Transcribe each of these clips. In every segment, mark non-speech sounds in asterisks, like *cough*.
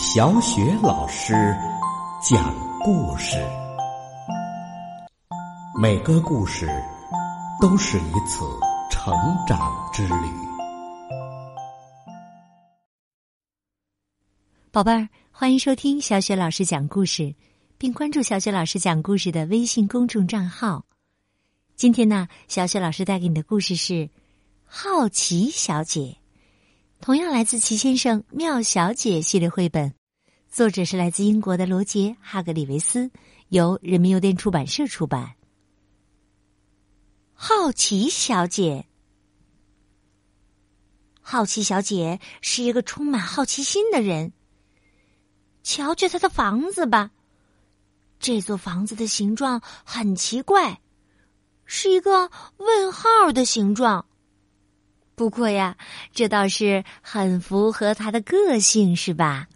小雪老师讲故事，每个故事都是一次成长之旅。宝贝儿，欢迎收听小雪老师讲故事，并关注小雪老师讲故事的微信公众账号。今天呢，小雪老师带给你的故事是《好奇小姐》。同样来自《齐先生妙小姐》系列绘本，作者是来自英国的罗杰·哈格里维斯，由人民邮电出版社出版。好奇小姐，好奇小姐是一个充满好奇心的人。瞧瞧她的房子吧，这座房子的形状很奇怪，是一个问号的形状。不过呀，这倒是很符合他的个性，是吧？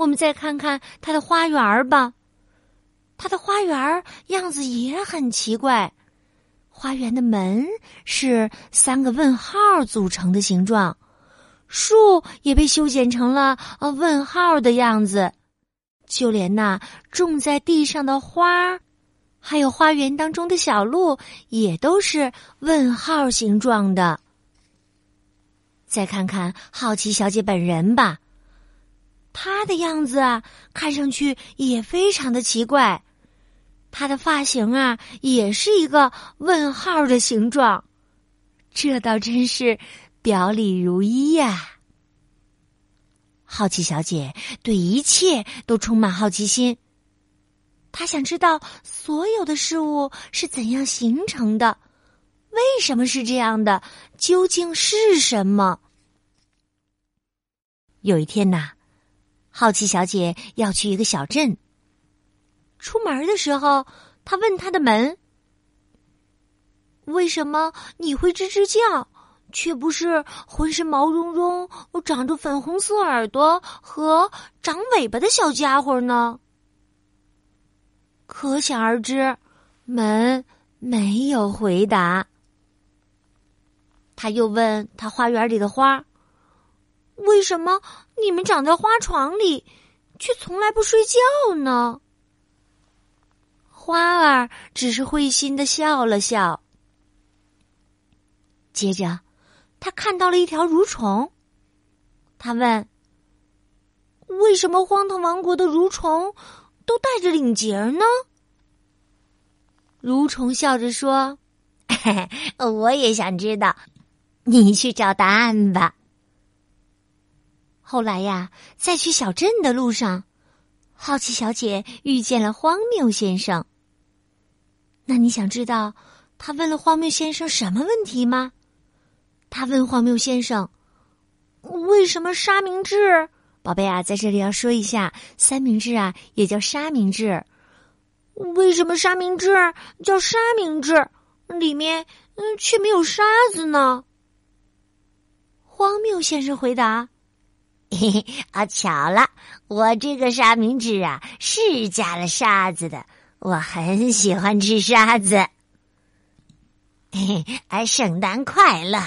我们再看看他的花园吧，他的花园样子也很奇怪。花园的门是三个问号组成的形状，树也被修剪成了呃问号的样子，就连那种在地上的花。还有花园当中的小路也都是问号形状的。再看看好奇小姐本人吧，他的样子啊，看上去也非常的奇怪。他的发型啊，也是一个问号的形状，这倒真是表里如一呀。好奇小姐对一切都充满好奇心。他想知道所有的事物是怎样形成的，为什么是这样的？究竟是什么？有一天呐，好奇小姐要去一个小镇。出门的时候，她问她的门：“为什么你会吱吱叫，却不是浑身毛茸茸、长着粉红色耳朵和长尾巴的小家伙呢？”可想而知，门没有回答。他又问他花园里的花：“为什么你们长在花床里，却从来不睡觉呢？”花儿只是会心的笑了笑。接着，他看到了一条蠕虫。他问：“为什么荒唐王国的蠕虫？”都带着领结呢。蠕虫笑着说：“嘿 *laughs* 嘿我也想知道，你去找答案吧。”后来呀，在去小镇的路上，好奇小姐遇见了荒谬先生。那你想知道他问了荒谬先生什么问题吗？他问荒谬先生：“为什么沙明治？”宝贝啊，在这里要说一下，三明治啊也叫沙明治。为什么沙明治叫沙明治？里面嗯却没有沙子呢？荒谬先生回答：“嘿 *laughs* 嘿啊，巧了，我这个沙明治啊是加了沙子的。我很喜欢吃沙子。”嘿嘿，哎，圣诞快乐！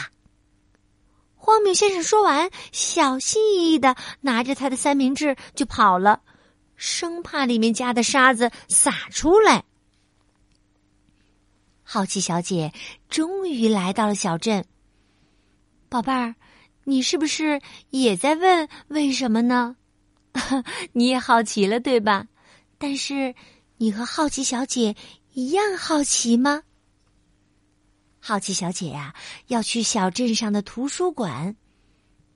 荒谬先生说完，小心翼翼的拿着他的三明治就跑了，生怕里面加的沙子洒出来。好奇小姐终于来到了小镇。宝贝儿，你是不是也在问为什么呢？*laughs* 你也好奇了，对吧？但是你和好奇小姐一样好奇吗？好奇小姐呀，要去小镇上的图书馆。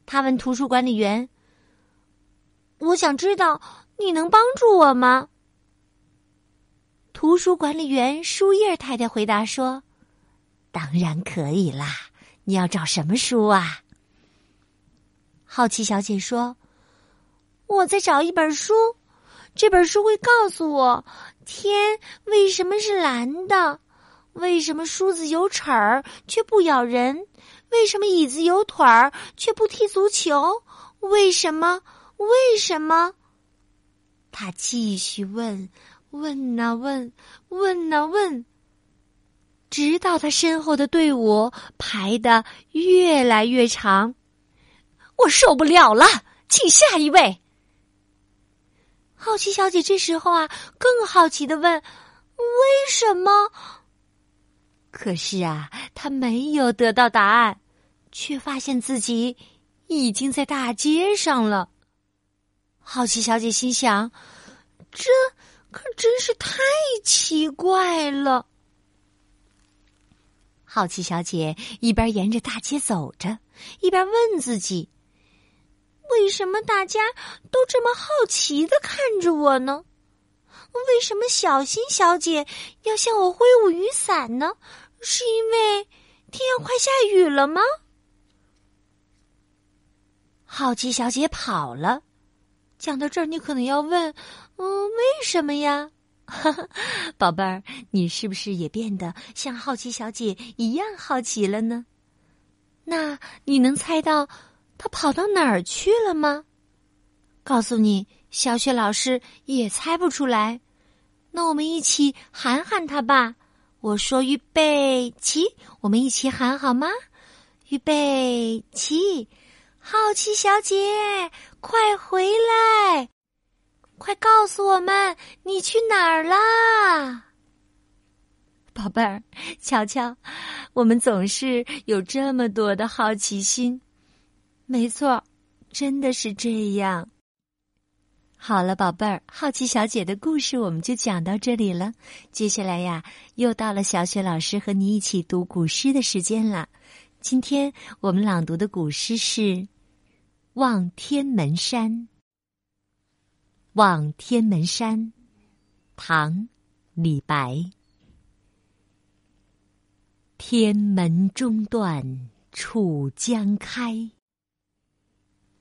她问图书管理员：“我想知道，你能帮助我吗？”图书管理员树叶太太回答说：“当然可以啦！你要找什么书啊？”好奇小姐说：“我在找一本书，这本书会告诉我天为什么是蓝的。”为什么梳子有齿儿却不咬人？为什么椅子有腿儿却不踢足球？为什么？为什么？他继续问，问呐问，问呐问，直到他身后的队伍排的越来越长。我受不了了，请下一位！好奇小姐这时候啊，更好奇的问：“为什么？”可是啊，她没有得到答案，却发现自己已经在大街上了。好奇小姐心想：“这可真是太奇怪了。”好奇小姐一边沿着大街走着，一边问自己：“为什么大家都这么好奇的看着我呢？为什么小新小姐要向我挥舞雨伞呢？是因为天要快下雨了吗？”好奇小姐跑了。讲到这儿，你可能要问：“嗯，为什么呀？” *laughs* 宝贝儿，你是不是也变得像好奇小姐一样好奇了呢？那你能猜到他跑到哪儿去了吗？告诉你，小雪老师也猜不出来。那我们一起喊喊他吧。我说：“预备起！”我们一起喊好吗？预备起！好奇小姐，快回来！快告诉我们，你去哪儿啦，宝贝儿？瞧瞧，我们总是有这么多的好奇心。没错，真的是这样。好了，宝贝儿，好奇小姐的故事我们就讲到这里了。接下来呀，又到了小雪老师和你一起读古诗的时间了。今天我们朗读的古诗是。望天门山，望天门山，唐，李白。天门中断楚江开，